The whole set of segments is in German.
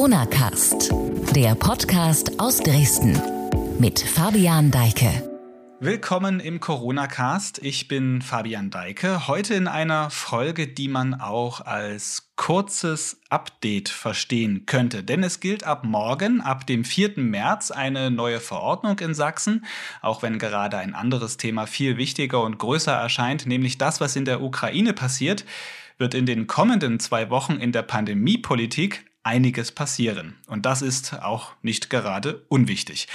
Corona Cast, der Podcast aus Dresden mit Fabian Deike. Willkommen im Corona Cast. Ich bin Fabian Deike. Heute in einer Folge, die man auch als kurzes Update verstehen könnte. Denn es gilt ab morgen, ab dem 4. März, eine neue Verordnung in Sachsen, auch wenn gerade ein anderes Thema viel wichtiger und größer erscheint, nämlich das, was in der Ukraine passiert wird in den kommenden zwei Wochen in der Pandemiepolitik einiges passieren. Und das ist auch nicht gerade unwichtig.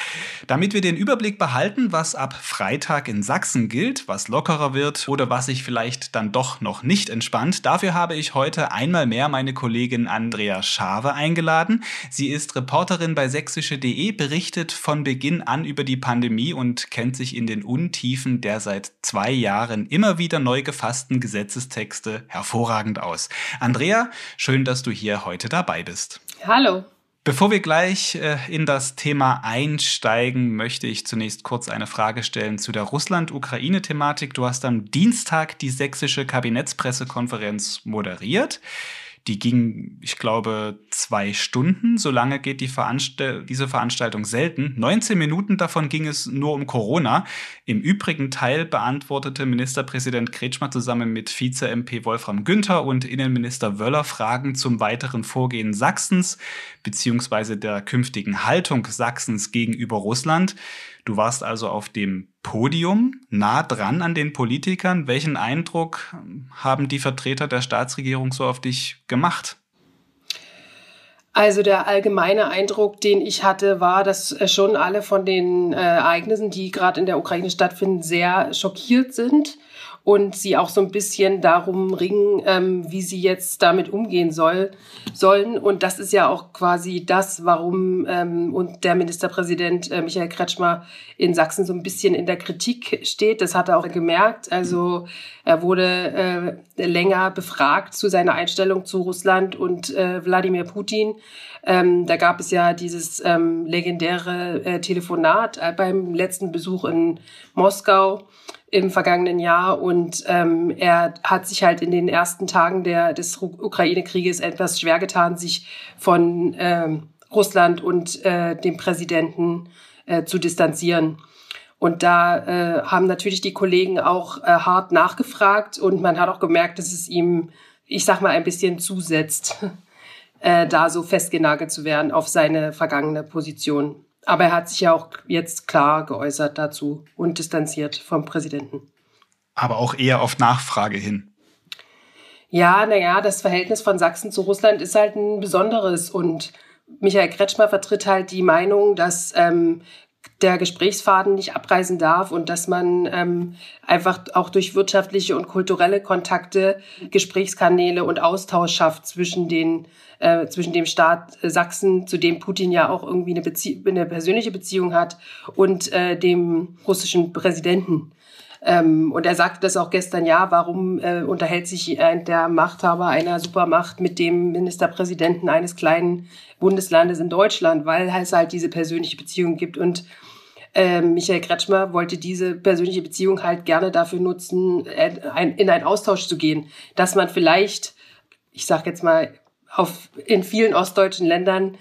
Damit wir den Überblick behalten, was ab Freitag in Sachsen gilt, was lockerer wird oder was sich vielleicht dann doch noch nicht entspannt, dafür habe ich heute einmal mehr meine Kollegin Andrea Schave eingeladen. Sie ist Reporterin bei sächsische.de, berichtet von Beginn an über die Pandemie und kennt sich in den Untiefen der seit zwei Jahren immer wieder neu gefassten Gesetzestexte hervorragend aus. Andrea, schön, dass du hier heute dabei bist bist. Hallo. Bevor wir gleich äh, in das Thema einsteigen, möchte ich zunächst kurz eine Frage stellen zu der Russland-Ukraine-Thematik. Du hast am Dienstag die sächsische Kabinettspressekonferenz moderiert. Die ging, ich glaube, zwei Stunden. So lange geht die Veranstalt diese Veranstaltung selten. 19 Minuten davon ging es nur um Corona. Im übrigen Teil beantwortete Ministerpräsident Kretschmer zusammen mit Vize-MP Wolfram Günther und Innenminister Wöller Fragen zum weiteren Vorgehen Sachsens beziehungsweise der künftigen Haltung Sachsens gegenüber Russland. Du warst also auf dem Podium, nah dran an den Politikern. Welchen Eindruck haben die Vertreter der Staatsregierung so auf dich gemacht? Also der allgemeine Eindruck, den ich hatte, war, dass schon alle von den äh, Ereignissen, die gerade in der Ukraine stattfinden, sehr schockiert sind und sie auch so ein bisschen darum ringen, ähm, wie sie jetzt damit umgehen soll, sollen. Und das ist ja auch quasi das, warum ähm, und der Ministerpräsident äh, Michael Kretschmer in Sachsen so ein bisschen in der Kritik steht. Das hat er auch gemerkt. Also er wurde äh, länger befragt zu seiner Einstellung zu Russland und äh, Wladimir Putin. Ähm, da gab es ja dieses ähm, legendäre äh, Telefonat äh, beim letzten Besuch in Moskau im vergangenen Jahr und ähm, er hat sich halt in den ersten Tagen der, des Ukraine-Krieges etwas schwer getan, sich von ähm, Russland und äh, dem Präsidenten äh, zu distanzieren. Und da äh, haben natürlich die Kollegen auch äh, hart nachgefragt und man hat auch gemerkt, dass es ihm, ich sag mal, ein bisschen zusetzt, äh, da so festgenagelt zu werden auf seine vergangene Position. Aber er hat sich ja auch jetzt klar geäußert dazu und distanziert vom Präsidenten. Aber auch eher auf Nachfrage hin. Ja, naja, das Verhältnis von Sachsen zu Russland ist halt ein besonderes und Michael Kretschmer vertritt halt die Meinung, dass ähm, der Gesprächsfaden nicht abreißen darf und dass man ähm, einfach auch durch wirtschaftliche und kulturelle Kontakte Gesprächskanäle und Austausch schafft zwischen den äh, zwischen dem Staat Sachsen, zu dem Putin ja auch irgendwie eine, Bezie eine persönliche Beziehung hat, und äh, dem russischen Präsidenten. Ähm, und er sagte das auch gestern, ja, warum äh, unterhält sich der Machthaber einer Supermacht mit dem Ministerpräsidenten eines kleinen Bundeslandes in Deutschland, weil es halt diese persönliche Beziehung gibt. Und äh, Michael Kretschmer wollte diese persönliche Beziehung halt gerne dafür nutzen, äh, in einen Austausch zu gehen, dass man vielleicht, ich sage jetzt mal, auf, in vielen ostdeutschen Ländern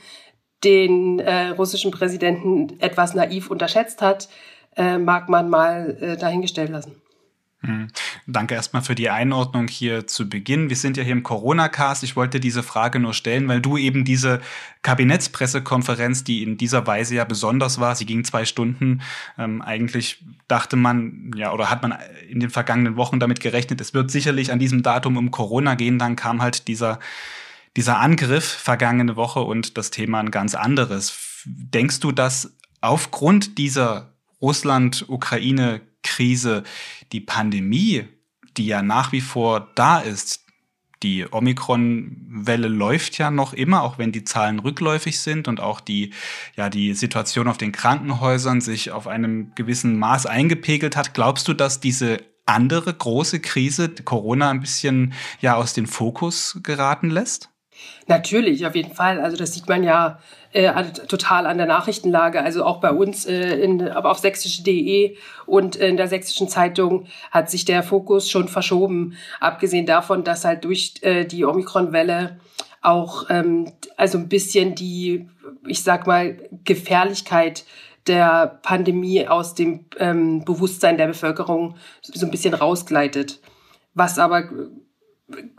den äh, russischen Präsidenten etwas naiv unterschätzt hat, äh, mag man mal äh, dahingestellt lassen. Hm. Danke erstmal für die Einordnung hier zu Beginn. Wir sind ja hier im Corona-Cast. Ich wollte diese Frage nur stellen, weil du eben diese Kabinettspressekonferenz, die in dieser Weise ja besonders war, sie ging zwei Stunden, ähm, eigentlich dachte man, ja, oder hat man in den vergangenen Wochen damit gerechnet, es wird sicherlich an diesem Datum um Corona gehen. Dann kam halt dieser dieser Angriff vergangene Woche und das Thema ein ganz anderes. Denkst du, dass aufgrund dieser Russland-Ukraine-Krise die Pandemie, die ja nach wie vor da ist, die Omikron-Welle läuft ja noch immer, auch wenn die Zahlen rückläufig sind und auch die, ja, die Situation auf den Krankenhäusern sich auf einem gewissen Maß eingepegelt hat. Glaubst du, dass diese andere große Krise Corona ein bisschen ja aus dem Fokus geraten lässt? Natürlich, auf jeden Fall. Also das sieht man ja äh, total an der Nachrichtenlage. Also auch bei uns, äh, in, auf sächsische.de und in der sächsischen Zeitung hat sich der Fokus schon verschoben. Abgesehen davon, dass halt durch äh, die Omikron-Welle auch ähm, also ein bisschen die, ich sag mal, Gefährlichkeit der Pandemie aus dem ähm, Bewusstsein der Bevölkerung so ein bisschen rausgleitet. Was aber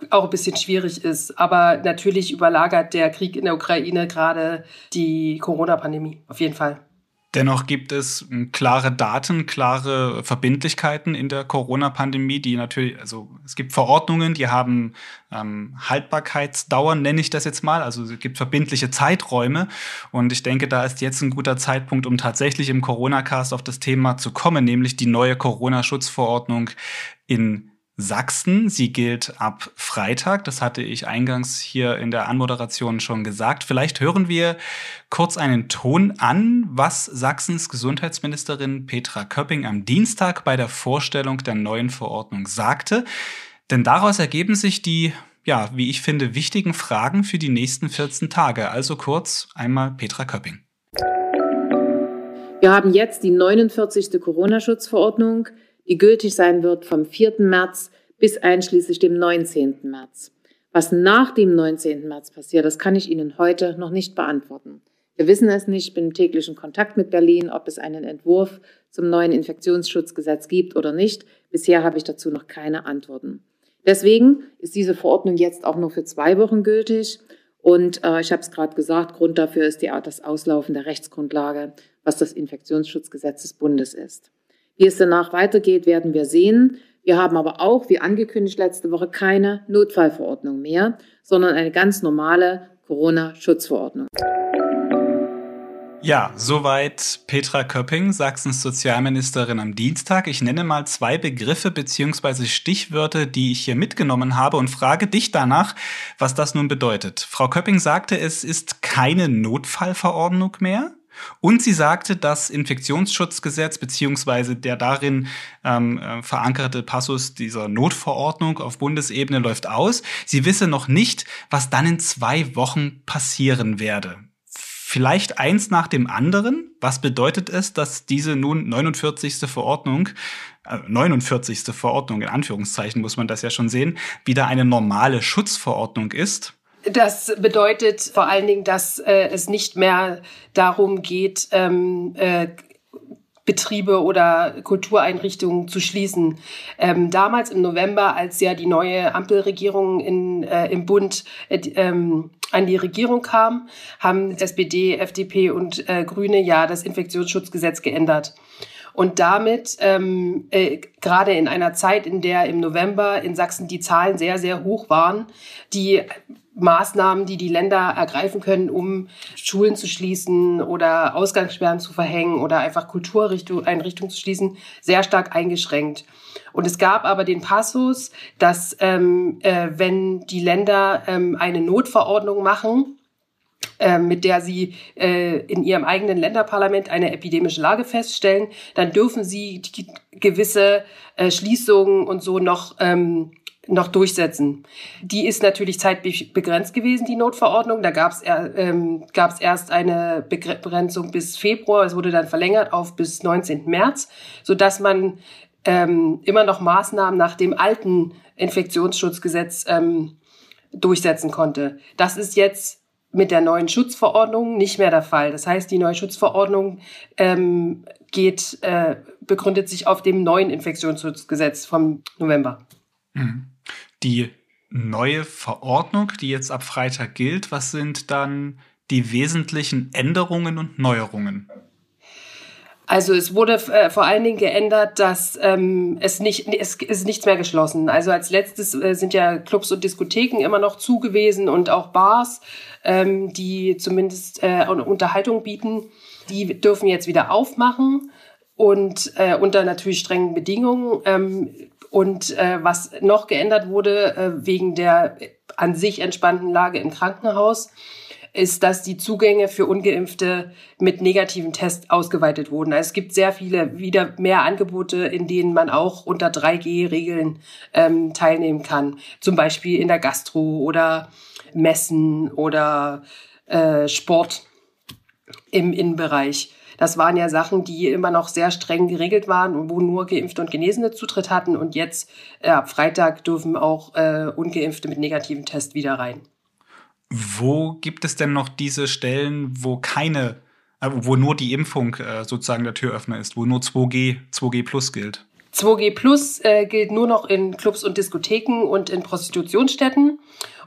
auch ein bisschen schwierig ist. Aber natürlich überlagert der Krieg in der Ukraine gerade die Corona-Pandemie, auf jeden Fall. Dennoch gibt es hm, klare Daten, klare Verbindlichkeiten in der Corona-Pandemie, die natürlich, also es gibt Verordnungen, die haben ähm, Haltbarkeitsdauern, nenne ich das jetzt mal. Also es gibt verbindliche Zeiträume. Und ich denke, da ist jetzt ein guter Zeitpunkt, um tatsächlich im Corona-Cast auf das Thema zu kommen, nämlich die neue Corona-Schutzverordnung in Sachsen. Sie gilt ab Freitag. Das hatte ich eingangs hier in der Anmoderation schon gesagt. Vielleicht hören wir kurz einen Ton an, was Sachsens Gesundheitsministerin Petra Köpping am Dienstag bei der Vorstellung der neuen Verordnung sagte. Denn daraus ergeben sich die, ja, wie ich finde, wichtigen Fragen für die nächsten 14 Tage. Also kurz einmal Petra Köpping. Wir haben jetzt die 49. Corona-Schutzverordnung die gültig sein wird vom 4. März bis einschließlich dem 19. März. Was nach dem 19. März passiert, das kann ich Ihnen heute noch nicht beantworten. Wir wissen es nicht, ich bin im täglichen Kontakt mit Berlin, ob es einen Entwurf zum neuen Infektionsschutzgesetz gibt oder nicht. Bisher habe ich dazu noch keine Antworten. Deswegen ist diese Verordnung jetzt auch nur für zwei Wochen gültig. Und äh, ich habe es gerade gesagt, Grund dafür ist die, das Auslaufen der Rechtsgrundlage, was das Infektionsschutzgesetz des Bundes ist. Wie es danach weitergeht, werden wir sehen. Wir haben aber auch, wie angekündigt letzte Woche, keine Notfallverordnung mehr, sondern eine ganz normale Corona-Schutzverordnung. Ja, soweit Petra Köpping, Sachsens Sozialministerin am Dienstag. Ich nenne mal zwei Begriffe bzw. Stichwörter, die ich hier mitgenommen habe und frage dich danach, was das nun bedeutet. Frau Köpping sagte, es ist keine Notfallverordnung mehr. Und sie sagte, das Infektionsschutzgesetz beziehungsweise der darin ähm, äh, verankerte Passus dieser Notverordnung auf Bundesebene läuft aus. Sie wisse noch nicht, was dann in zwei Wochen passieren werde. Vielleicht eins nach dem anderen. Was bedeutet es, dass diese nun 49. Verordnung, äh, 49. Verordnung in Anführungszeichen muss man das ja schon sehen, wieder eine normale Schutzverordnung ist? Das bedeutet vor allen Dingen, dass äh, es nicht mehr darum geht, ähm, äh, Betriebe oder Kultureinrichtungen zu schließen. Ähm, damals im November, als ja die neue Ampelregierung in, äh, im Bund äh, ähm, an die Regierung kam, haben SPD, FDP und äh, Grüne ja das Infektionsschutzgesetz geändert. Und damit, ähm, äh, gerade in einer Zeit, in der im November in Sachsen die Zahlen sehr, sehr hoch waren, die Maßnahmen, die die Länder ergreifen können, um Schulen zu schließen oder Ausgangssperren zu verhängen oder einfach Kultureinrichtungen zu schließen, sehr stark eingeschränkt. Und es gab aber den Passus, dass ähm, äh, wenn die Länder ähm, eine Notverordnung machen, äh, mit der sie äh, in ihrem eigenen Länderparlament eine epidemische Lage feststellen, dann dürfen sie gewisse äh, Schließungen und so noch ähm, noch durchsetzen. Die ist natürlich zeitbegrenzt gewesen, die Notverordnung. Da gab es ähm, erst eine Begrenzung bis Februar. Es wurde dann verlängert auf bis 19. März, so dass man ähm, immer noch Maßnahmen nach dem alten Infektionsschutzgesetz ähm, durchsetzen konnte. Das ist jetzt mit der neuen Schutzverordnung nicht mehr der Fall. Das heißt, die neue Schutzverordnung ähm, geht, äh, begründet sich auf dem neuen Infektionsschutzgesetz vom November. Mhm die neue Verordnung, die jetzt ab Freitag gilt, was sind dann die wesentlichen Änderungen und Neuerungen? Also es wurde äh, vor allen Dingen geändert, dass ähm, es nicht es ist nichts mehr geschlossen. Also als letztes äh, sind ja Clubs und Diskotheken immer noch zu gewesen und auch Bars, ähm, die zumindest äh, Unterhaltung bieten. Die dürfen jetzt wieder aufmachen und äh, unter natürlich strengen Bedingungen. Ähm, und äh, was noch geändert wurde äh, wegen der an sich entspannten Lage im Krankenhaus, ist, dass die Zugänge für Ungeimpfte mit negativen Test ausgeweitet wurden. Also es gibt sehr viele wieder mehr Angebote, in denen man auch unter 3G-Regeln ähm, teilnehmen kann. Zum Beispiel in der Gastro oder Messen oder äh, Sport im Innenbereich. Das waren ja Sachen, die immer noch sehr streng geregelt waren und wo nur Geimpfte und Genesene Zutritt hatten. Und jetzt äh, ab Freitag dürfen auch äh, Ungeimpfte mit negativem Test wieder rein. Wo gibt es denn noch diese Stellen, wo keine, äh, wo nur die Impfung äh, sozusagen der Türöffner ist, wo nur 2G, 2G Plus gilt? 2G Plus äh, gilt nur noch in Clubs und Diskotheken und in Prostitutionsstätten.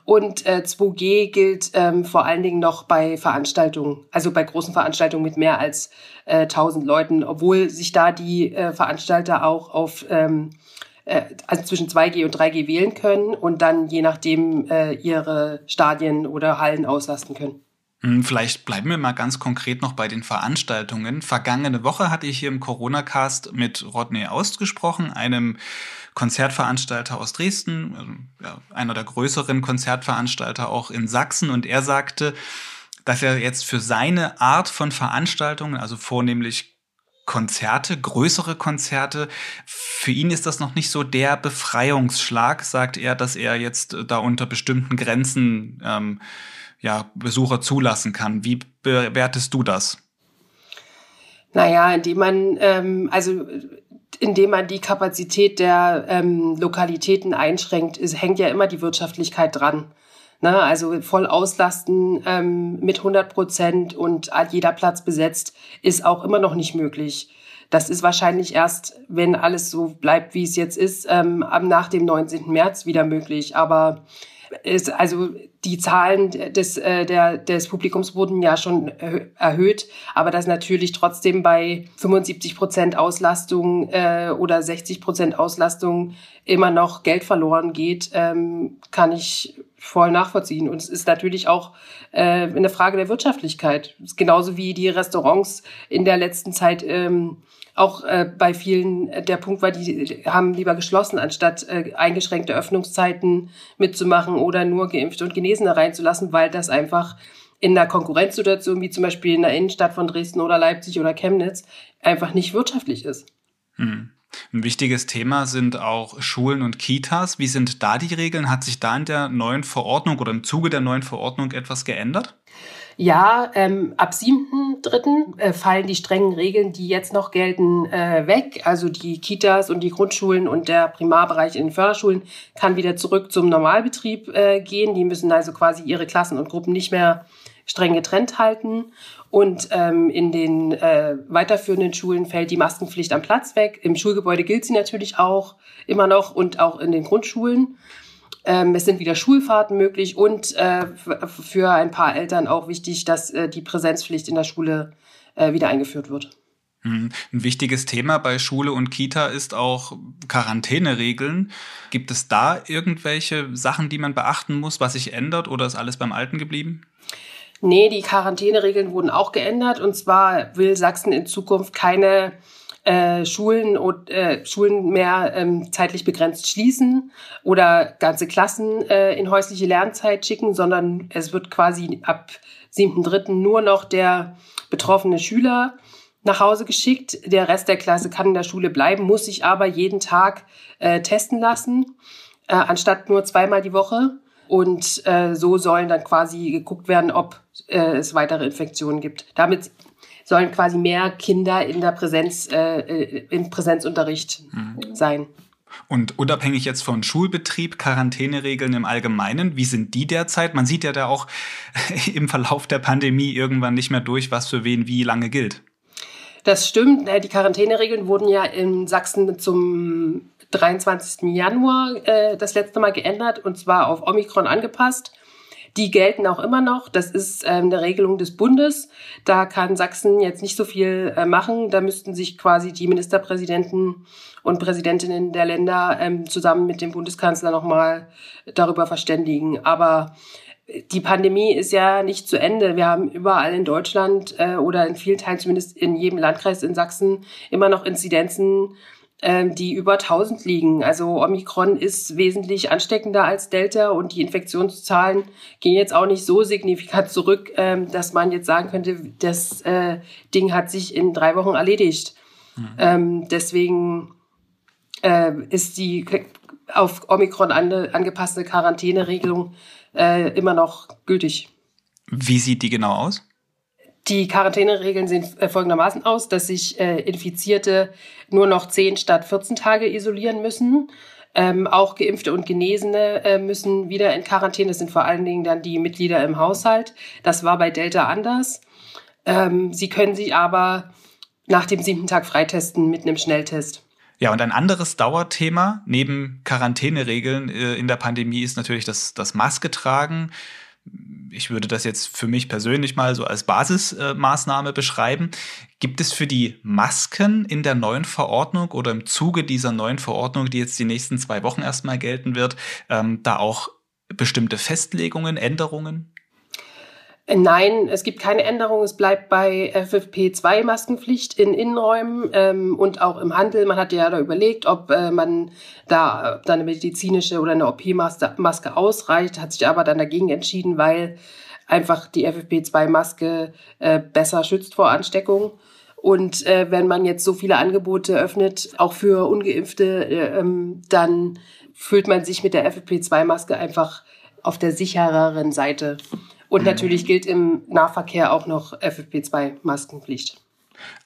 Und äh, 2G gilt ähm, vor allen Dingen noch bei Veranstaltungen, also bei großen Veranstaltungen mit mehr als äh, 1000 Leuten, obwohl sich da die äh, Veranstalter auch auf ähm, äh, also zwischen 2G und 3G wählen können und dann je nachdem äh, ihre Stadien oder Hallen auslasten können. Hm, vielleicht bleiben wir mal ganz konkret noch bei den Veranstaltungen. Vergangene Woche hatte ich hier im Corona-Cast mit Rodney Aust gesprochen, einem Konzertveranstalter aus Dresden, also, ja, einer der größeren Konzertveranstalter auch in Sachsen. Und er sagte, dass er jetzt für seine Art von Veranstaltungen, also vornehmlich Konzerte, größere Konzerte. Für ihn ist das noch nicht so der Befreiungsschlag, sagt er, dass er jetzt da unter bestimmten Grenzen ähm, ja, Besucher zulassen kann. Wie bewertest du das? Naja, indem man, ähm, also indem man die Kapazität der ähm, Lokalitäten einschränkt, ist, hängt ja immer die Wirtschaftlichkeit dran. Ne? Also voll auslasten ähm, mit 100 Prozent und jeder Platz besetzt ist auch immer noch nicht möglich. Das ist wahrscheinlich erst, wenn alles so bleibt, wie es jetzt ist, ähm, nach dem 19. März wieder möglich. Aber ist, also die Zahlen des, äh, der, des Publikums wurden ja schon erhöht, aber dass natürlich trotzdem bei 75 Prozent Auslastung äh, oder 60 Prozent Auslastung immer noch Geld verloren geht, ähm, kann ich voll nachvollziehen. Und es ist natürlich auch äh, eine Frage der Wirtschaftlichkeit. Genauso wie die Restaurants in der letzten Zeit ähm, auch äh, bei vielen äh, der Punkt war, die haben lieber geschlossen, anstatt äh, eingeschränkte Öffnungszeiten mitzumachen oder nur Geimpfte und Genesene reinzulassen, weil das einfach in einer Konkurrenzsituation wie zum Beispiel in der Innenstadt von Dresden oder Leipzig oder Chemnitz einfach nicht wirtschaftlich ist. Hm. Ein wichtiges Thema sind auch Schulen und Kitas. Wie sind da die Regeln? Hat sich da in der neuen Verordnung oder im Zuge der neuen Verordnung etwas geändert? Ja, ähm, ab 7.3. Äh, fallen die strengen Regeln, die jetzt noch gelten, äh, weg. Also die Kitas und die Grundschulen und der Primarbereich in den Förderschulen kann wieder zurück zum Normalbetrieb äh, gehen. Die müssen also quasi ihre Klassen und Gruppen nicht mehr streng getrennt halten. Und ähm, in den äh, weiterführenden Schulen fällt die Maskenpflicht am Platz weg. Im Schulgebäude gilt sie natürlich auch immer noch und auch in den Grundschulen. Ähm, es sind wieder Schulfahrten möglich und äh, für ein paar Eltern auch wichtig, dass äh, die Präsenzpflicht in der Schule äh, wieder eingeführt wird. Hm. Ein wichtiges Thema bei Schule und Kita ist auch Quarantäneregeln. Gibt es da irgendwelche Sachen, die man beachten muss, was sich ändert oder ist alles beim Alten geblieben? Nee, die Quarantäneregeln wurden auch geändert. Und zwar will Sachsen in Zukunft keine äh, Schulen äh, Schulen mehr ähm, zeitlich begrenzt schließen oder ganze Klassen äh, in häusliche Lernzeit schicken, sondern es wird quasi ab 7.3. nur noch der betroffene Schüler nach Hause geschickt. Der Rest der Klasse kann in der Schule bleiben, muss sich aber jeden Tag äh, testen lassen, äh, anstatt nur zweimal die Woche. Und äh, so sollen dann quasi geguckt werden, ob äh, es weitere Infektionen gibt. Damit sollen quasi mehr Kinder in der Präsenz, äh, äh, im Präsenzunterricht mhm. sein. Und unabhängig jetzt von Schulbetrieb, Quarantäneregeln im Allgemeinen, wie sind die derzeit? Man sieht ja da auch im Verlauf der Pandemie irgendwann nicht mehr durch, was für wen wie lange gilt. Das stimmt. Äh, die Quarantäneregeln wurden ja in Sachsen zum 23. Januar äh, das letzte Mal geändert und zwar auf Omikron angepasst. Die gelten auch immer noch. Das ist ähm, eine Regelung des Bundes. Da kann Sachsen jetzt nicht so viel äh, machen. Da müssten sich quasi die Ministerpräsidenten und Präsidentinnen der Länder ähm, zusammen mit dem Bundeskanzler nochmal darüber verständigen. Aber die Pandemie ist ja nicht zu Ende. Wir haben überall in Deutschland äh, oder in vielen Teilen, zumindest in jedem Landkreis in Sachsen, immer noch Inzidenzen die über 1000 liegen. Also Omikron ist wesentlich ansteckender als Delta und die Infektionszahlen gehen jetzt auch nicht so signifikant zurück, ähm, dass man jetzt sagen könnte, das äh, Ding hat sich in drei Wochen erledigt. Mhm. Ähm, deswegen äh, ist die auf Omikron angepasste Quarantäneregelung äh, immer noch gültig. Wie sieht die genau aus? Die Quarantäneregeln sehen äh, folgendermaßen aus, dass sich äh, Infizierte nur noch 10 statt 14 Tage isolieren müssen. Ähm, auch Geimpfte und Genesene äh, müssen wieder in Quarantäne. Das sind vor allen Dingen dann die Mitglieder im Haushalt. Das war bei Delta anders. Ähm, sie können sich aber nach dem siebten Tag freitesten mit einem Schnelltest. Ja, und ein anderes Dauerthema neben Quarantäneregeln äh, in der Pandemie ist natürlich das, das Maske tragen. Ich würde das jetzt für mich persönlich mal so als Basismaßnahme äh, beschreiben. Gibt es für die Masken in der neuen Verordnung oder im Zuge dieser neuen Verordnung, die jetzt die nächsten zwei Wochen erstmal gelten wird, ähm, da auch bestimmte Festlegungen, Änderungen? Nein, es gibt keine Änderung. Es bleibt bei FFP2-Maskenpflicht in Innenräumen ähm, und auch im Handel. Man hat ja da überlegt, ob äh, man da, da eine medizinische oder eine OP-Maske ausreicht, hat sich aber dann dagegen entschieden, weil einfach die FFP2-Maske äh, besser schützt vor Ansteckung. Und äh, wenn man jetzt so viele Angebote öffnet, auch für ungeimpfte, äh, ähm, dann fühlt man sich mit der FFP2-Maske einfach auf der sichereren Seite. Und mhm. natürlich gilt im Nahverkehr auch noch FFP2-Maskenpflicht.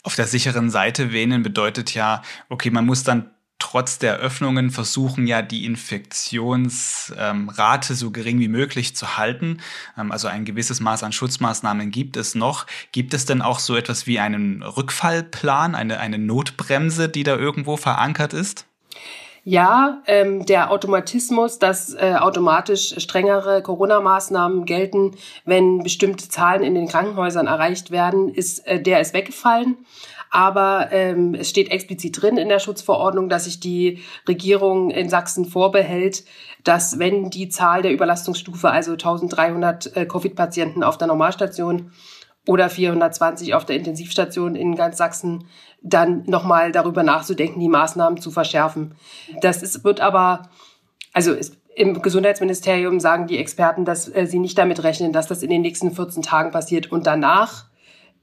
Auf der sicheren Seite wähnen bedeutet ja, okay, man muss dann trotz der Öffnungen versuchen ja die Infektionsrate ähm, so gering wie möglich zu halten. Ähm, also ein gewisses Maß an Schutzmaßnahmen gibt es noch. Gibt es denn auch so etwas wie einen Rückfallplan, eine, eine Notbremse, die da irgendwo verankert ist? Ja, ähm, der Automatismus, dass äh, automatisch strengere Corona-Maßnahmen gelten, wenn bestimmte Zahlen in den Krankenhäusern erreicht werden, ist äh, der ist weggefallen. Aber ähm, es steht explizit drin in der Schutzverordnung, dass sich die Regierung in Sachsen vorbehält, dass wenn die Zahl der Überlastungsstufe, also 1300 äh, Covid-Patienten auf der Normalstation oder 420 auf der Intensivstation in ganz Sachsen, dann nochmal darüber nachzudenken, die Maßnahmen zu verschärfen. Das ist, wird aber, also ist, im Gesundheitsministerium sagen die Experten, dass äh, sie nicht damit rechnen, dass das in den nächsten 14 Tagen passiert. Und danach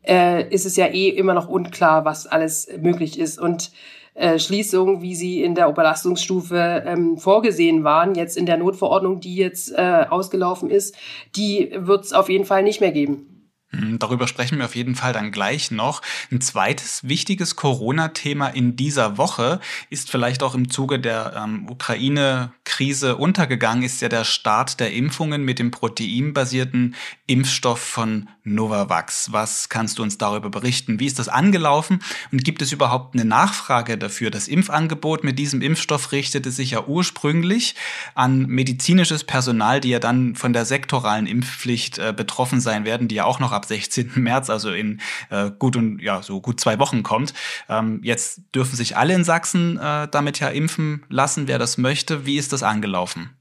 äh, ist es ja eh immer noch unklar, was alles möglich ist. Und äh, Schließungen, wie sie in der Überlastungsstufe ähm, vorgesehen waren, jetzt in der Notverordnung, die jetzt äh, ausgelaufen ist, die wird es auf jeden Fall nicht mehr geben. Hm, darüber sprechen wir auf jeden Fall dann gleich noch. Ein zweites wichtiges Corona-Thema in dieser Woche ist vielleicht auch im Zuge der ähm, Ukraine-Krise untergegangen, ist ja der Start der Impfungen mit dem proteinbasierten Impfstoff von Novavax. Was kannst du uns darüber berichten? Wie ist das angelaufen? Und gibt es überhaupt eine Nachfrage dafür? Das Impfangebot mit diesem Impfstoff richtete sich ja ursprünglich an medizinisches Personal, die ja dann von der sektoralen Impfpflicht äh, betroffen sein werden, die ja auch noch ab 16. März, also in äh, gut und ja, so gut zwei Wochen kommt. Ähm, jetzt dürfen sich alle in Sachsen äh, damit ja impfen lassen, wer das möchte. Wie ist das angelaufen?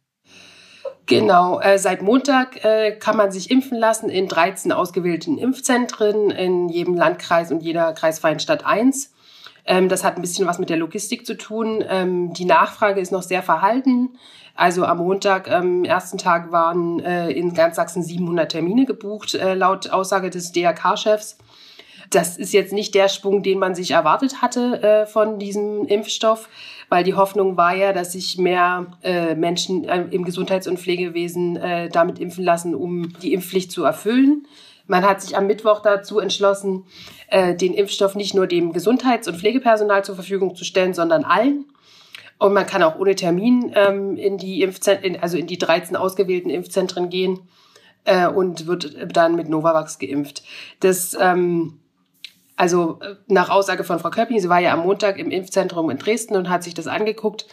Genau, äh, seit Montag äh, kann man sich impfen lassen in 13 ausgewählten Impfzentren in jedem Landkreis und jeder kreisfreien Stadt eins. Ähm, das hat ein bisschen was mit der Logistik zu tun. Ähm, die Nachfrage ist noch sehr verhalten. Also am Montag, am ersten Tag waren äh, in ganz Sachsen 700 Termine gebucht, äh, laut Aussage des DRK-Chefs. Das ist jetzt nicht der Sprung, den man sich erwartet hatte äh, von diesem Impfstoff, weil die Hoffnung war ja, dass sich mehr äh, Menschen äh, im Gesundheits- und Pflegewesen äh, damit impfen lassen, um die Impfpflicht zu erfüllen. Man hat sich am Mittwoch dazu entschlossen, äh, den Impfstoff nicht nur dem Gesundheits- und Pflegepersonal zur Verfügung zu stellen, sondern allen. Und man kann auch ohne Termin ähm, in die Impfzentren, also in die 13 ausgewählten Impfzentren gehen äh, und wird dann mit Novavax geimpft. Das ähm, also äh, nach Aussage von Frau Köpping, sie war ja am Montag im Impfzentrum in Dresden und hat sich das angeguckt.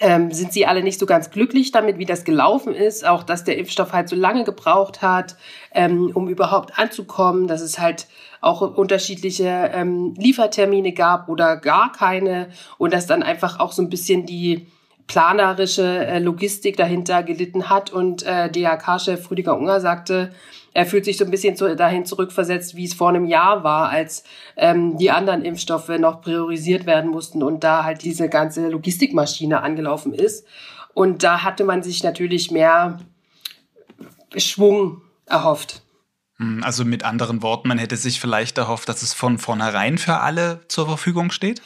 Ähm, sind sie alle nicht so ganz glücklich damit, wie das gelaufen ist, auch dass der Impfstoff halt so lange gebraucht hat, ähm, um überhaupt anzukommen, dass es halt auch unterschiedliche ähm, Liefertermine gab oder gar keine und dass dann einfach auch so ein bisschen die planerische äh, Logistik dahinter gelitten hat und äh, DRK-Chef Rüdiger Unger sagte, er fühlt sich so ein bisschen zu, dahin zurückversetzt, wie es vor einem Jahr war, als ähm, die anderen Impfstoffe noch priorisiert werden mussten und da halt diese ganze Logistikmaschine angelaufen ist. Und da hatte man sich natürlich mehr Schwung erhofft. Hm, also mit anderen Worten, man hätte sich vielleicht erhofft, dass es von vornherein für alle zur Verfügung steht?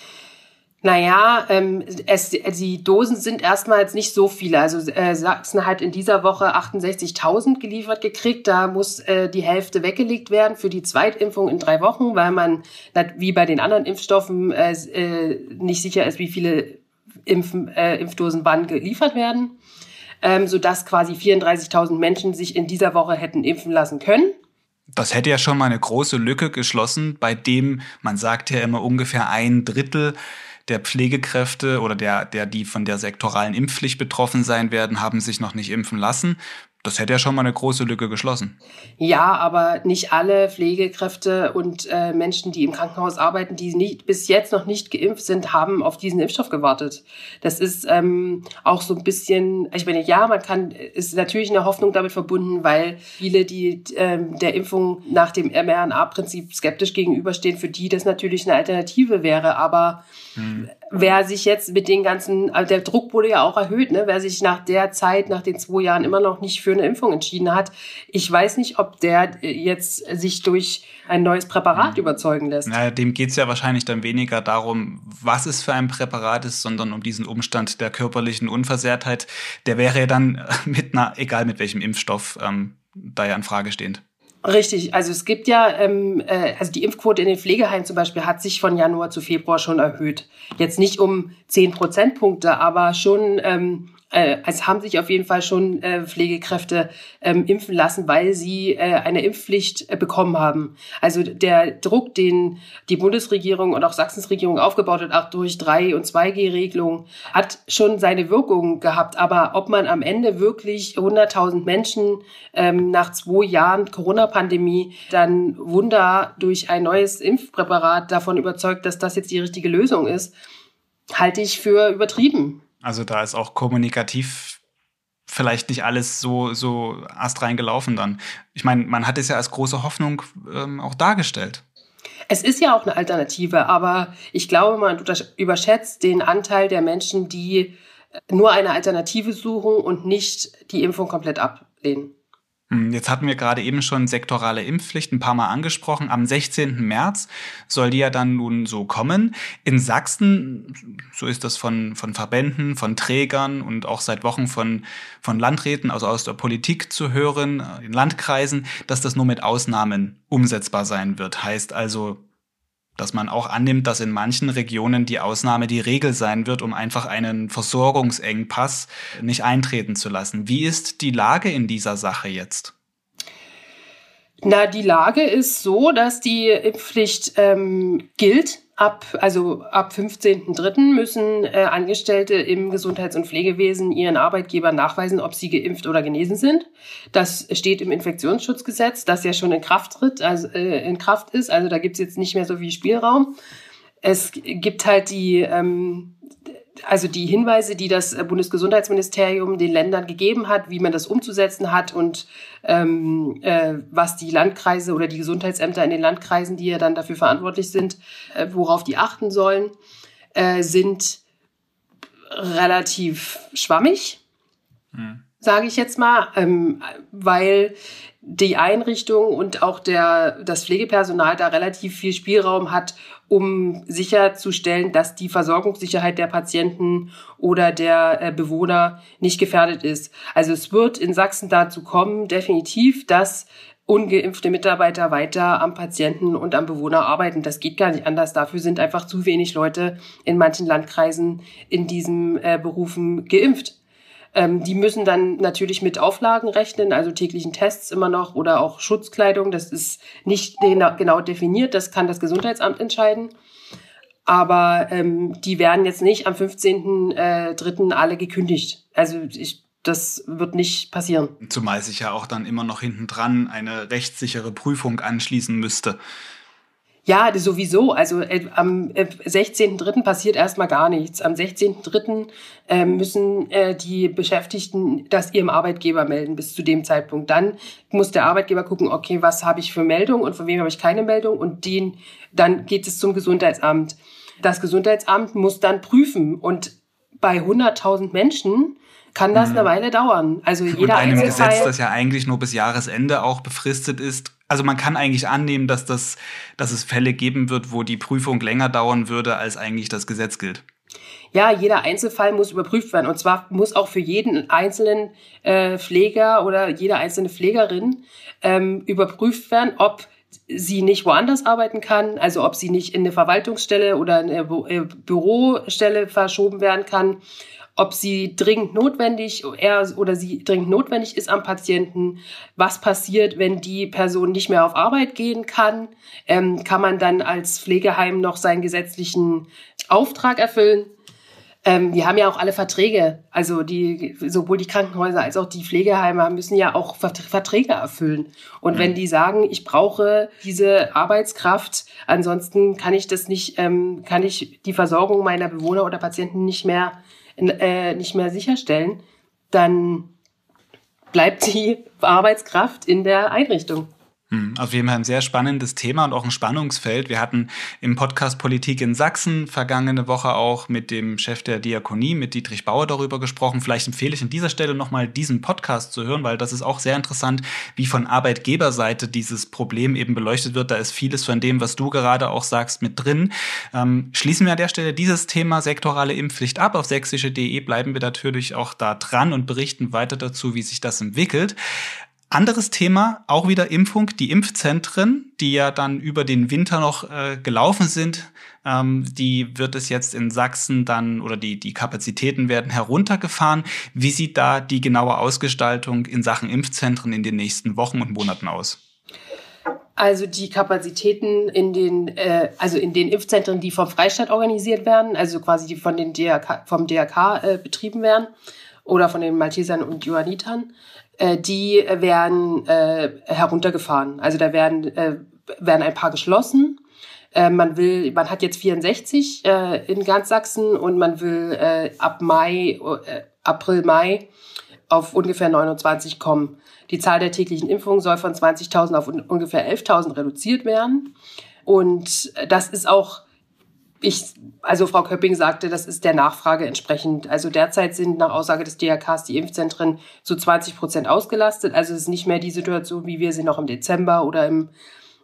Naja, ähm, es, die Dosen sind erstmals nicht so viele. Also äh, Sachsen hat in dieser Woche 68.000 geliefert gekriegt. Da muss äh, die Hälfte weggelegt werden für die Zweitimpfung in drei Wochen, weil man wie bei den anderen Impfstoffen äh, äh, nicht sicher ist, wie viele Impf, äh, Impfdosen wann geliefert werden, ähm, sodass quasi 34.000 Menschen sich in dieser Woche hätten impfen lassen können. Das hätte ja schon mal eine große Lücke geschlossen, bei dem man sagt ja immer ungefähr ein Drittel der Pflegekräfte oder der, der, die von der sektoralen Impfpflicht betroffen sein werden, haben sich noch nicht impfen lassen. Das hätte ja schon mal eine große Lücke geschlossen. Ja, aber nicht alle Pflegekräfte und äh, Menschen, die im Krankenhaus arbeiten, die nicht, bis jetzt noch nicht geimpft sind, haben auf diesen Impfstoff gewartet. Das ist ähm, auch so ein bisschen, ich meine, ja, man kann, ist natürlich eine Hoffnung damit verbunden, weil viele, die ähm, der Impfung nach dem mRNA-Prinzip skeptisch gegenüberstehen, für die das natürlich eine Alternative wäre. Aber hm. Wer sich jetzt mit den ganzen, also der Druck wurde ja auch erhöht, ne? wer sich nach der Zeit, nach den zwei Jahren immer noch nicht für eine Impfung entschieden hat. Ich weiß nicht, ob der jetzt sich durch ein neues Präparat mhm. überzeugen lässt. Naja, dem geht es ja wahrscheinlich dann weniger darum, was es für ein Präparat ist, sondern um diesen Umstand der körperlichen Unversehrtheit. Der wäre ja dann mit einer, egal mit welchem Impfstoff, ähm, da ja in Frage stehend. Richtig, also es gibt ja, ähm, äh, also die Impfquote in den Pflegeheimen zum Beispiel hat sich von Januar zu Februar schon erhöht. Jetzt nicht um zehn Prozentpunkte, aber schon ähm, äh, es haben sich auf jeden Fall schon äh, Pflegekräfte ähm, impfen lassen, weil sie äh, eine Impfpflicht äh, bekommen haben. Also der Druck, den die Bundesregierung und auch Sachsens Regierung aufgebaut hat, auch durch 3- und 2G-Regelungen, hat schon seine Wirkung gehabt. Aber ob man am Ende wirklich 100.000 Menschen ähm, nach zwei Jahren Corona-Pandemie dann Wunder durch ein neues Impfpräparat davon überzeugt, dass das jetzt die richtige Lösung ist, halte ich für übertrieben. Also da ist auch kommunikativ vielleicht nicht alles so, so astrein gelaufen dann. Ich meine, man hat es ja als große Hoffnung ähm, auch dargestellt. Es ist ja auch eine Alternative, aber ich glaube, man überschätzt den Anteil der Menschen, die nur eine Alternative suchen und nicht die Impfung komplett ablehnen. Hm, jetzt hatten wir gerade eben schon sektorale Impfpflicht ein paar Mal angesprochen. Am 16. März soll die ja dann nun so kommen. In Sachsen, so ist das von, von Verbänden, von Trägern und auch seit Wochen von, von Landräten, also aus der Politik zu hören, in Landkreisen, dass das nur mit Ausnahmen umsetzbar sein wird. Heißt also, dass man auch annimmt, dass in manchen Regionen die Ausnahme die Regel sein wird, um einfach einen Versorgungsengpass nicht eintreten zu lassen. Wie ist die Lage in dieser Sache jetzt? Na, die Lage ist so, dass die Impfpflicht ähm, gilt Ab, also ab 15.03. müssen äh, Angestellte im Gesundheits- und Pflegewesen ihren Arbeitgebern nachweisen, ob sie geimpft oder genesen sind. Das steht im Infektionsschutzgesetz, das ja schon in Kraft tritt, also äh, in Kraft ist. Also da gibt's jetzt nicht mehr so viel Spielraum. Es gibt halt die ähm, also die Hinweise, die das Bundesgesundheitsministerium den Ländern gegeben hat, wie man das umzusetzen hat und ähm, äh, was die Landkreise oder die Gesundheitsämter in den Landkreisen, die ja dann dafür verantwortlich sind, äh, worauf die achten sollen, äh, sind relativ schwammig, hm. sage ich jetzt mal, ähm, weil die Einrichtung und auch der, das Pflegepersonal da relativ viel Spielraum hat, um sicherzustellen, dass die Versorgungssicherheit der Patienten oder der äh, Bewohner nicht gefährdet ist. Also es wird in Sachsen dazu kommen, definitiv, dass ungeimpfte Mitarbeiter weiter am Patienten und am Bewohner arbeiten. Das geht gar nicht anders. Dafür sind einfach zu wenig Leute in manchen Landkreisen in diesen äh, Berufen geimpft. Ähm, die müssen dann natürlich mit Auflagen rechnen, also täglichen Tests immer noch oder auch Schutzkleidung. Das ist nicht genau definiert, das kann das Gesundheitsamt entscheiden. Aber ähm, die werden jetzt nicht am 15.3. Äh, alle gekündigt. Also ich, das wird nicht passieren. Zumal sich ja auch dann immer noch hinten dran eine rechtssichere Prüfung anschließen müsste. Ja, sowieso. Also äh, am äh, 16.3. passiert erstmal gar nichts. Am 16.3. Äh, müssen äh, die Beschäftigten das ihrem Arbeitgeber melden bis zu dem Zeitpunkt. Dann muss der Arbeitgeber gucken, okay, was habe ich für Meldung und von wem habe ich keine Meldung und den, dann geht es zum Gesundheitsamt. Das Gesundheitsamt muss dann prüfen und bei 100.000 Menschen kann das mhm. eine Weile dauern. Also jeder Und einem Gesetz, das ja eigentlich nur bis Jahresende auch befristet ist, also man kann eigentlich annehmen, dass, das, dass es Fälle geben wird, wo die Prüfung länger dauern würde, als eigentlich das Gesetz gilt. Ja, jeder Einzelfall muss überprüft werden. Und zwar muss auch für jeden einzelnen äh, Pfleger oder jede einzelne Pflegerin ähm, überprüft werden, ob sie nicht woanders arbeiten kann, also ob sie nicht in eine Verwaltungsstelle oder eine äh, Bürostelle verschoben werden kann, ob sie dringend notwendig er oder sie dringend notwendig ist am Patienten, was passiert, wenn die Person nicht mehr auf Arbeit gehen kann, ähm, kann man dann als Pflegeheim noch seinen gesetzlichen Auftrag erfüllen. Ähm, wir haben ja auch alle Verträge. Also die, sowohl die Krankenhäuser als auch die Pflegeheime müssen ja auch Verträge erfüllen. Und mhm. wenn die sagen, ich brauche diese Arbeitskraft, ansonsten kann ich das nicht, ähm, kann ich die Versorgung meiner Bewohner oder Patienten nicht mehr, äh, nicht mehr sicherstellen, dann bleibt die Arbeitskraft in der Einrichtung. Hm, auf jeden Fall ein sehr spannendes Thema und auch ein Spannungsfeld. Wir hatten im Podcast Politik in Sachsen vergangene Woche auch mit dem Chef der Diakonie, mit Dietrich Bauer, darüber gesprochen. Vielleicht empfehle ich an dieser Stelle nochmal diesen Podcast zu hören, weil das ist auch sehr interessant, wie von Arbeitgeberseite dieses Problem eben beleuchtet wird. Da ist vieles von dem, was du gerade auch sagst, mit drin. Ähm, schließen wir an der Stelle dieses Thema sektorale Impfpflicht ab. Auf sächsische.de bleiben wir natürlich auch da dran und berichten weiter dazu, wie sich das entwickelt. Anderes Thema, auch wieder Impfung, die Impfzentren, die ja dann über den Winter noch äh, gelaufen sind, ähm, die wird es jetzt in Sachsen dann oder die, die Kapazitäten werden heruntergefahren. Wie sieht da die genaue Ausgestaltung in Sachen Impfzentren in den nächsten Wochen und Monaten aus? Also die Kapazitäten in den, äh, also in den Impfzentren, die vom Freistaat organisiert werden, also quasi die von den DRK, vom DRK äh, betrieben werden oder von den Maltesern und Johannitern, äh, die werden äh, heruntergefahren. Also da werden, äh, werden ein paar geschlossen. Äh, man will, man hat jetzt 64 äh, in ganz Sachsen und man will äh, ab Mai, äh, April, Mai auf ungefähr 29 kommen. Die Zahl der täglichen Impfungen soll von 20.000 auf ungefähr 11.000 reduziert werden. Und das ist auch ich, also Frau Köpping sagte, das ist der Nachfrage entsprechend. Also derzeit sind nach Aussage des DRKs die Impfzentren zu 20 Prozent ausgelastet. Also es ist nicht mehr die Situation, wie wir sie noch im Dezember oder im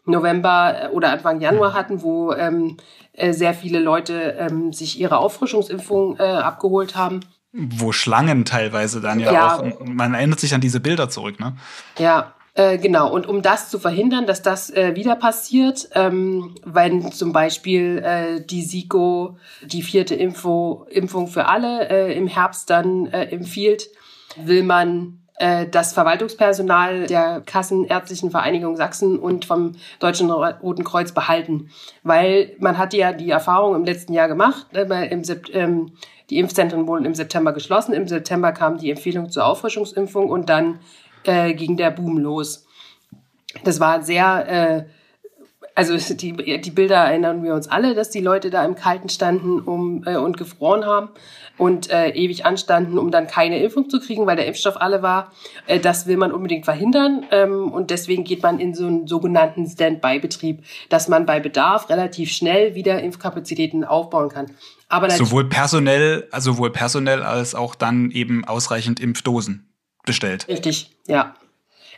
November äh, oder Anfang Januar hatten, wo ähm, äh, sehr viele Leute ähm, sich ihre Auffrischungsimpfung äh, abgeholt haben. Wo Schlangen teilweise dann ja, ja, auch, man erinnert sich an diese Bilder zurück, ne? Ja, äh, genau, und um das zu verhindern, dass das äh, wieder passiert, ähm, wenn zum Beispiel äh, die SIGO die vierte Info, Impfung für alle äh, im Herbst dann äh, empfiehlt, will man äh, das Verwaltungspersonal der Kassenärztlichen Vereinigung Sachsen und vom Deutschen Roten Kreuz behalten. Weil man hatte ja die Erfahrung im letzten Jahr gemacht, ne, ähm, die Impfzentren wurden im September geschlossen. Im September kam die Empfehlung zur Auffrischungsimpfung und dann äh, ging der Boom los. Das war sehr, äh, also die, die Bilder erinnern wir uns alle, dass die Leute da im Kalten standen um, äh, und gefroren haben und äh, ewig anstanden, um dann keine Impfung zu kriegen, weil der Impfstoff alle war. Äh, das will man unbedingt verhindern ähm, und deswegen geht man in so einen sogenannten Stand-by-Betrieb, dass man bei Bedarf relativ schnell wieder Impfkapazitäten aufbauen kann. Aber sowohl personell, sowohl personell als auch dann eben ausreichend Impfdosen bestellt. Richtig, ja.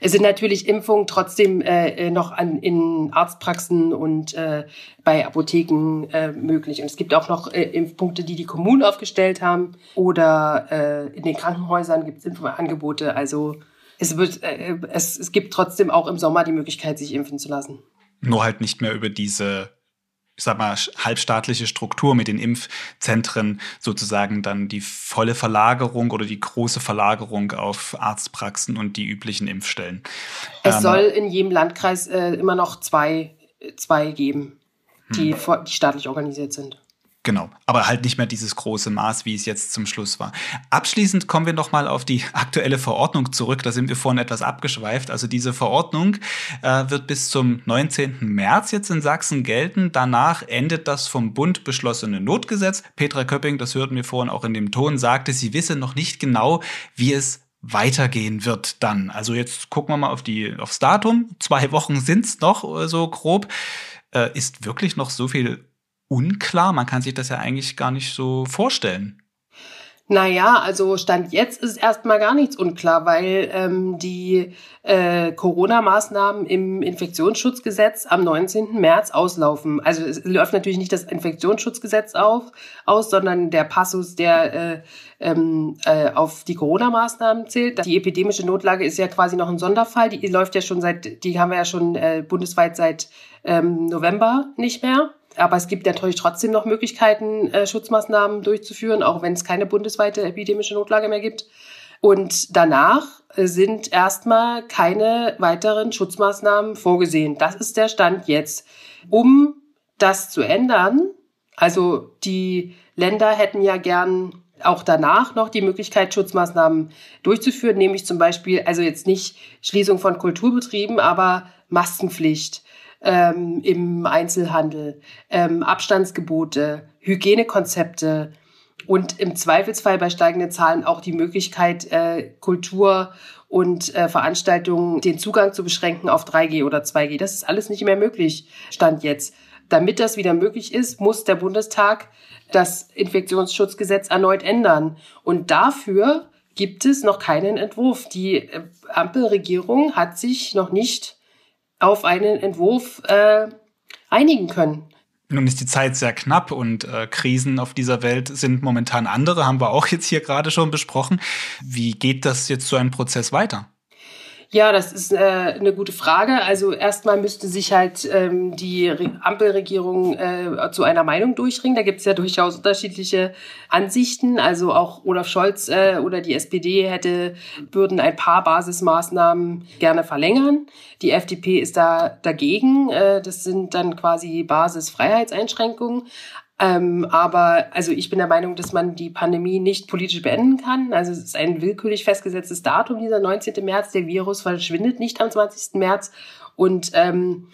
Es sind natürlich Impfungen trotzdem äh, äh, noch an, in Arztpraxen und äh, bei Apotheken äh, möglich. Und es gibt auch noch äh, Impfpunkte, die die Kommunen aufgestellt haben. Oder äh, in den Krankenhäusern gibt es Impfangebote. Also es, wird, äh, es, es gibt trotzdem auch im Sommer die Möglichkeit, sich impfen zu lassen. Nur halt nicht mehr über diese ich sag mal, halbstaatliche Struktur mit den Impfzentren sozusagen dann die volle Verlagerung oder die große Verlagerung auf Arztpraxen und die üblichen Impfstellen. Es ähm, soll in jedem Landkreis äh, immer noch zwei, zwei geben, die, hm. die staatlich organisiert sind. Genau, aber halt nicht mehr dieses große Maß, wie es jetzt zum Schluss war. Abschließend kommen wir nochmal auf die aktuelle Verordnung zurück. Da sind wir vorhin etwas abgeschweift. Also diese Verordnung äh, wird bis zum 19. März jetzt in Sachsen gelten. Danach endet das vom Bund beschlossene Notgesetz. Petra Köpping, das hörten wir vorhin auch in dem Ton, sagte, sie wisse noch nicht genau, wie es weitergehen wird dann. Also jetzt gucken wir mal auf die, aufs Datum. Zwei Wochen sind's noch, äh, so grob. Äh, ist wirklich noch so viel unklar. Man kann sich das ja eigentlich gar nicht so vorstellen. Naja, also Stand jetzt ist erstmal gar nichts unklar, weil ähm, die äh, Corona-Maßnahmen im Infektionsschutzgesetz am 19. März auslaufen. Also es läuft natürlich nicht das Infektionsschutzgesetz auf, aus, sondern der Passus, der äh, ähm, äh, auf die Corona-Maßnahmen zählt. Die epidemische Notlage ist ja quasi noch ein Sonderfall. Die läuft ja schon seit, die haben wir ja schon äh, bundesweit seit ähm, November nicht mehr. Aber es gibt natürlich trotzdem noch Möglichkeiten, äh, Schutzmaßnahmen durchzuführen, auch wenn es keine bundesweite epidemische Notlage mehr gibt. Und danach sind erstmal keine weiteren Schutzmaßnahmen vorgesehen. Das ist der Stand jetzt. Um das zu ändern, also die Länder hätten ja gern auch danach noch die Möglichkeit, Schutzmaßnahmen durchzuführen, nämlich zum Beispiel, also jetzt nicht Schließung von Kulturbetrieben, aber Maskenpflicht ähm, im Einzelhandel, ähm, Abstandsgebote, Hygienekonzepte und im Zweifelsfall bei steigenden Zahlen auch die Möglichkeit, äh, Kultur und äh, Veranstaltungen den Zugang zu beschränken auf 3G oder 2G. Das ist alles nicht mehr möglich, stand jetzt. Damit das wieder möglich ist, muss der Bundestag das Infektionsschutzgesetz erneut ändern. Und dafür gibt es noch keinen Entwurf. Die äh, Ampelregierung hat sich noch nicht auf einen Entwurf äh, einigen können. Nun ist die Zeit sehr knapp und äh, Krisen auf dieser Welt sind momentan andere, haben wir auch jetzt hier gerade schon besprochen. Wie geht das jetzt so ein Prozess weiter? Ja, das ist äh, eine gute Frage. Also erstmal müsste sich halt ähm, die Re Ampelregierung äh, zu einer Meinung durchringen. Da gibt es ja durchaus unterschiedliche Ansichten. Also auch Olaf Scholz äh, oder die SPD hätte, würden ein paar Basismaßnahmen gerne verlängern. Die FDP ist da dagegen. Äh, das sind dann quasi Basisfreiheitseinschränkungen. Ähm, aber also ich bin der Meinung, dass man die Pandemie nicht politisch beenden kann. Also es ist ein willkürlich festgesetztes Datum, dieser 19. März. Der Virus verschwindet nicht am 20. März. Und ähm,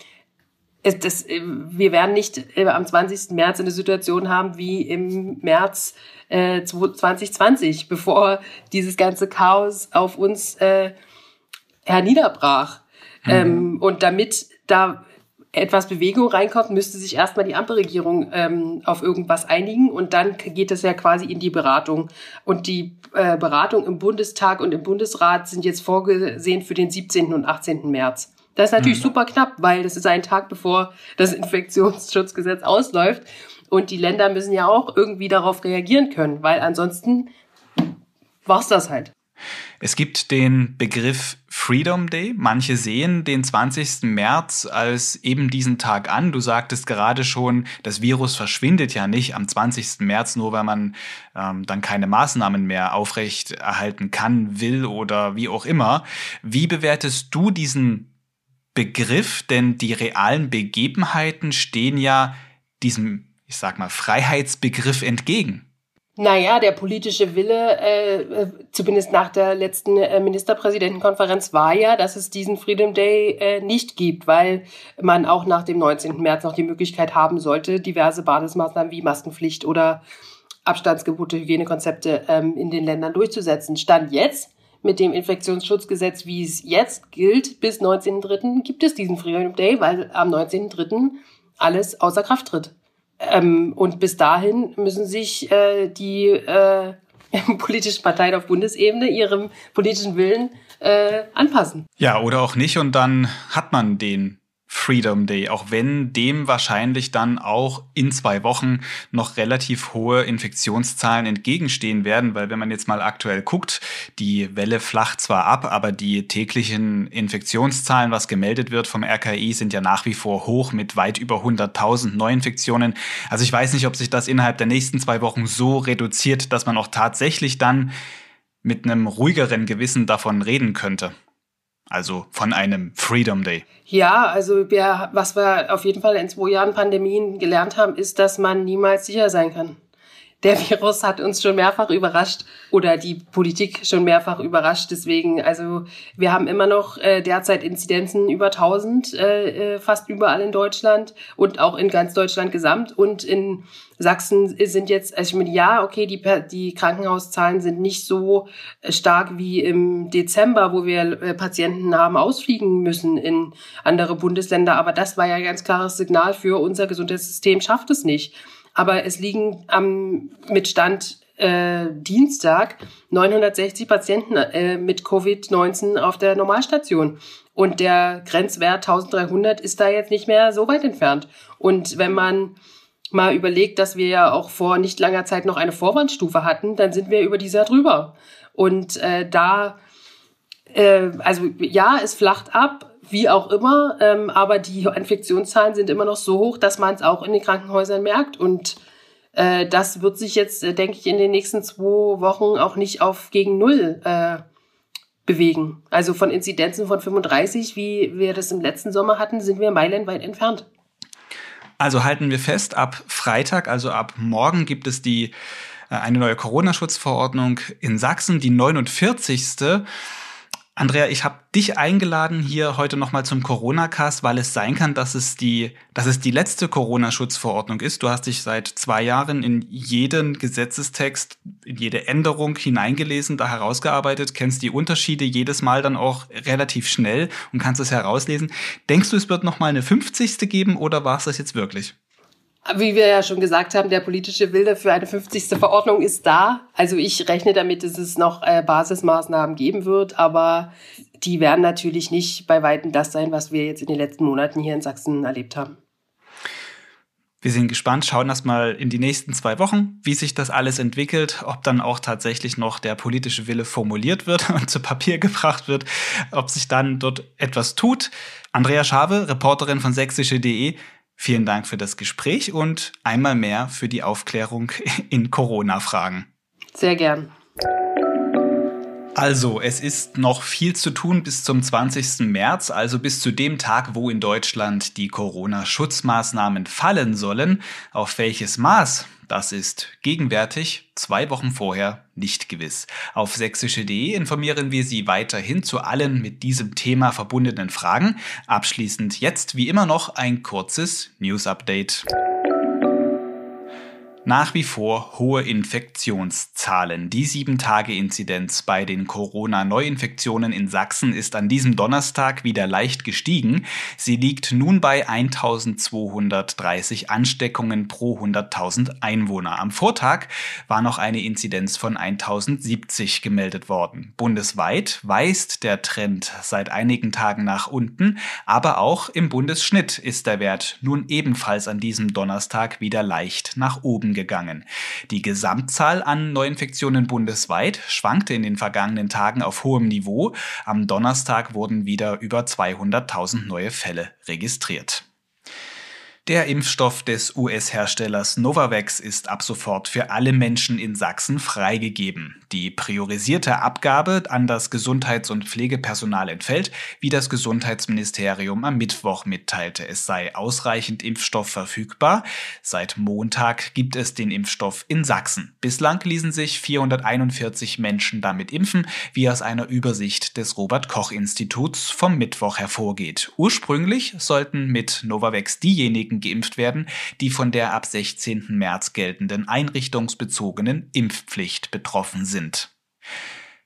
es, das, wir werden nicht äh, am 20. März eine Situation haben wie im März äh, 2020, bevor dieses ganze Chaos auf uns äh, herniederbrach. Mhm. Ähm, und damit da etwas Bewegung reinkommt, müsste sich erstmal die Ampelregierung ähm, auf irgendwas einigen und dann geht es ja quasi in die Beratung. Und die äh, Beratung im Bundestag und im Bundesrat sind jetzt vorgesehen für den 17. und 18. März. Das ist natürlich mhm. super knapp, weil das ist ein Tag, bevor das Infektionsschutzgesetz ausläuft. Und die Länder müssen ja auch irgendwie darauf reagieren können, weil ansonsten war's das halt. Es gibt den Begriff Freedom Day. Manche sehen den 20. März als eben diesen Tag an. Du sagtest gerade schon, das Virus verschwindet ja nicht am 20. März, nur weil man ähm, dann keine Maßnahmen mehr aufrecht erhalten kann, will oder wie auch immer. Wie bewertest du diesen Begriff? Denn die realen Begebenheiten stehen ja diesem, ich sag mal, Freiheitsbegriff entgegen. Naja, der politische Wille, äh, äh, zumindest nach der letzten äh, Ministerpräsidentenkonferenz, war ja, dass es diesen Freedom Day äh, nicht gibt, weil man auch nach dem 19. März noch die Möglichkeit haben sollte, diverse Basismaßnahmen wie Maskenpflicht oder Abstandsgebote, Hygienekonzepte ähm, in den Ländern durchzusetzen. Stand jetzt mit dem Infektionsschutzgesetz, wie es jetzt gilt, bis 19.3. gibt es diesen Freedom Day, weil am 19.3. alles außer Kraft tritt. Ähm, und bis dahin müssen sich äh, die äh, politischen Parteien auf Bundesebene ihrem politischen Willen äh, anpassen. Ja, oder auch nicht. Und dann hat man den Freedom Day, auch wenn dem wahrscheinlich dann auch in zwei Wochen noch relativ hohe Infektionszahlen entgegenstehen werden, weil wenn man jetzt mal aktuell guckt, die Welle flacht zwar ab, aber die täglichen Infektionszahlen, was gemeldet wird vom RKI, sind ja nach wie vor hoch mit weit über 100.000 Neuinfektionen. Also ich weiß nicht, ob sich das innerhalb der nächsten zwei Wochen so reduziert, dass man auch tatsächlich dann mit einem ruhigeren Gewissen davon reden könnte. Also von einem Freedom Day. Ja, also wir, was wir auf jeden Fall in zwei Jahren Pandemien gelernt haben, ist, dass man niemals sicher sein kann. Der Virus hat uns schon mehrfach überrascht oder die Politik schon mehrfach überrascht. Deswegen, also wir haben immer noch äh, derzeit Inzidenzen über 1000, äh, äh, fast überall in Deutschland und auch in ganz Deutschland gesamt. Und in Sachsen sind jetzt, also ich meine, ja, okay, die, die Krankenhauszahlen sind nicht so stark wie im Dezember, wo wir äh, Patienten haben ausfliegen müssen in andere Bundesländer. Aber das war ja ein ganz klares Signal für unser Gesundheitssystem, schafft es nicht. Aber es liegen am, mit Stand äh, Dienstag 960 Patienten äh, mit Covid-19 auf der Normalstation. Und der Grenzwert 1300 ist da jetzt nicht mehr so weit entfernt. Und wenn man mal überlegt, dass wir ja auch vor nicht langer Zeit noch eine Vorwandstufe hatten, dann sind wir über dieser drüber. Und äh, da, äh, also ja, es flacht ab, wie auch immer, ähm, aber die Infektionszahlen sind immer noch so hoch, dass man es auch in den Krankenhäusern merkt. Und äh, das wird sich jetzt, äh, denke ich, in den nächsten zwei Wochen auch nicht auf gegen Null äh, bewegen. Also von Inzidenzen von 35, wie wir das im letzten Sommer hatten, sind wir meilenweit entfernt. Also halten wir fest, ab Freitag, also ab morgen gibt es die äh, eine neue Corona-Schutzverordnung in Sachsen, die 49. Andrea, ich habe dich eingeladen hier heute nochmal zum Corona-Cast, weil es sein kann, dass es die, dass es die letzte Corona-Schutzverordnung ist. Du hast dich seit zwei Jahren in jeden Gesetzestext, in jede Änderung hineingelesen, da herausgearbeitet, kennst die Unterschiede jedes Mal dann auch relativ schnell und kannst es herauslesen. Denkst du, es wird nochmal eine 50. geben oder war es das jetzt wirklich? Wie wir ja schon gesagt haben, der politische Wille für eine 50. Verordnung ist da. Also ich rechne damit, dass es noch äh, Basismaßnahmen geben wird, aber die werden natürlich nicht bei weitem das sein, was wir jetzt in den letzten Monaten hier in Sachsen erlebt haben. Wir sind gespannt, schauen erst mal in die nächsten zwei Wochen, wie sich das alles entwickelt, ob dann auch tatsächlich noch der politische Wille formuliert wird und zu Papier gebracht wird, ob sich dann dort etwas tut. Andrea Schave, Reporterin von sächsische.de, Vielen Dank für das Gespräch und einmal mehr für die Aufklärung in Corona-Fragen. Sehr gern. Also, es ist noch viel zu tun bis zum 20. März, also bis zu dem Tag, wo in Deutschland die Corona-Schutzmaßnahmen fallen sollen. Auf welches Maß das ist gegenwärtig, zwei Wochen vorher, nicht gewiss. Auf sächsische.de informieren wir Sie weiterhin zu allen mit diesem Thema verbundenen Fragen. Abschließend jetzt wie immer noch ein kurzes News-Update. Nach wie vor hohe Infektionszahlen. Die 7-Tage-Inzidenz bei den Corona-Neuinfektionen in Sachsen ist an diesem Donnerstag wieder leicht gestiegen. Sie liegt nun bei 1230 Ansteckungen pro 100.000 Einwohner. Am Vortag war noch eine Inzidenz von 1070 gemeldet worden. Bundesweit weist der Trend seit einigen Tagen nach unten, aber auch im Bundesschnitt ist der Wert nun ebenfalls an diesem Donnerstag wieder leicht nach oben gegangen. Die Gesamtzahl an Neuinfektionen bundesweit schwankte in den vergangenen Tagen auf hohem Niveau. Am Donnerstag wurden wieder über 200.000 neue Fälle registriert. Der Impfstoff des US-Herstellers Novavax ist ab sofort für alle Menschen in Sachsen freigegeben. Die priorisierte Abgabe an das Gesundheits- und Pflegepersonal entfällt, wie das Gesundheitsministerium am Mittwoch mitteilte. Es sei ausreichend Impfstoff verfügbar. Seit Montag gibt es den Impfstoff in Sachsen. Bislang ließen sich 441 Menschen damit impfen, wie aus einer Übersicht des Robert Koch Instituts vom Mittwoch hervorgeht. Ursprünglich sollten mit Novavax diejenigen Patienten geimpft werden, die von der ab 16. März geltenden einrichtungsbezogenen Impfpflicht betroffen sind.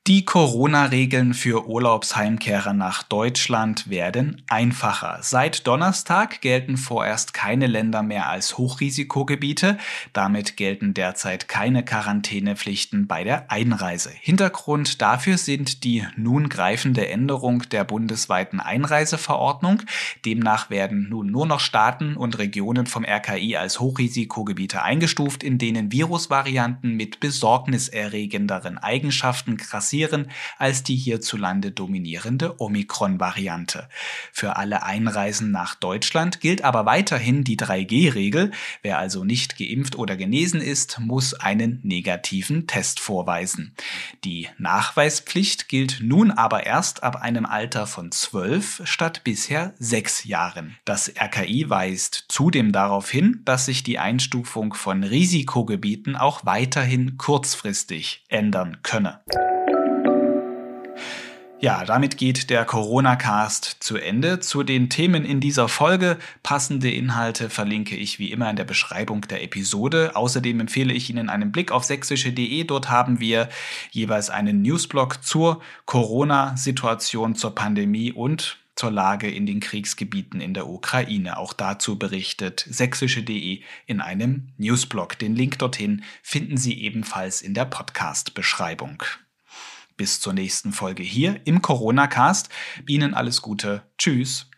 Die Corona-Regeln für Urlaubsheimkehrer nach Deutschland werden einfacher. Seit Donnerstag gelten vorerst keine Länder mehr als Hochrisikogebiete. Damit gelten derzeit keine Quarantänepflichten bei der Einreise. Hintergrund dafür sind die nun greifende Änderung der bundesweiten Einreiseverordnung. Demnach werden nun nur noch Staaten und Regionen vom RKI als Hochrisikogebiete eingestuft, in denen Virusvarianten mit besorgniserregenderen Eigenschaften krass passieren als die hierzulande dominierende Omikron-Variante. Für alle Einreisen nach Deutschland gilt aber weiterhin die 3G-Regel. Wer also nicht geimpft oder genesen ist, muss einen negativen Test vorweisen. Die Nachweispflicht gilt nun aber erst ab einem Alter von 12 statt bisher 6 Jahren. Das RKI weist zudem darauf hin, dass sich die Einstufung von Risikogebieten auch weiterhin kurzfristig ändern könne. Ja, damit geht der Corona-Cast zu Ende. Zu den Themen in dieser Folge passende Inhalte verlinke ich wie immer in der Beschreibung der Episode. Außerdem empfehle ich Ihnen einen Blick auf sächsische.de. Dort haben wir jeweils einen Newsblog zur Corona-Situation, zur Pandemie und zur Lage in den Kriegsgebieten in der Ukraine. Auch dazu berichtet sächsische.de in einem Newsblog. Den Link dorthin finden Sie ebenfalls in der Podcast-Beschreibung. Bis zur nächsten Folge hier im Corona-Cast. Ihnen alles Gute. Tschüss.